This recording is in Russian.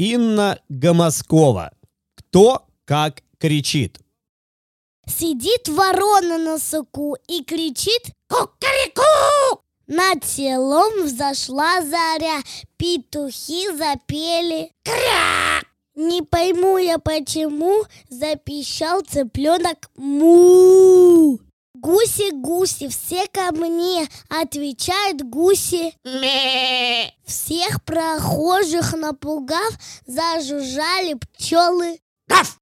Инна Гомоскова. Кто как кричит? Сидит ворона на суку и кричит «Кукареку!» Над селом взошла заря, петухи запели «Кря!» Не пойму я почему, запищал цыпленок «Му!» Гуси-гуси, все ко мне, отвечают гуси «Ме!» Всех прохожих напугав, зажужжали пчелы Гав!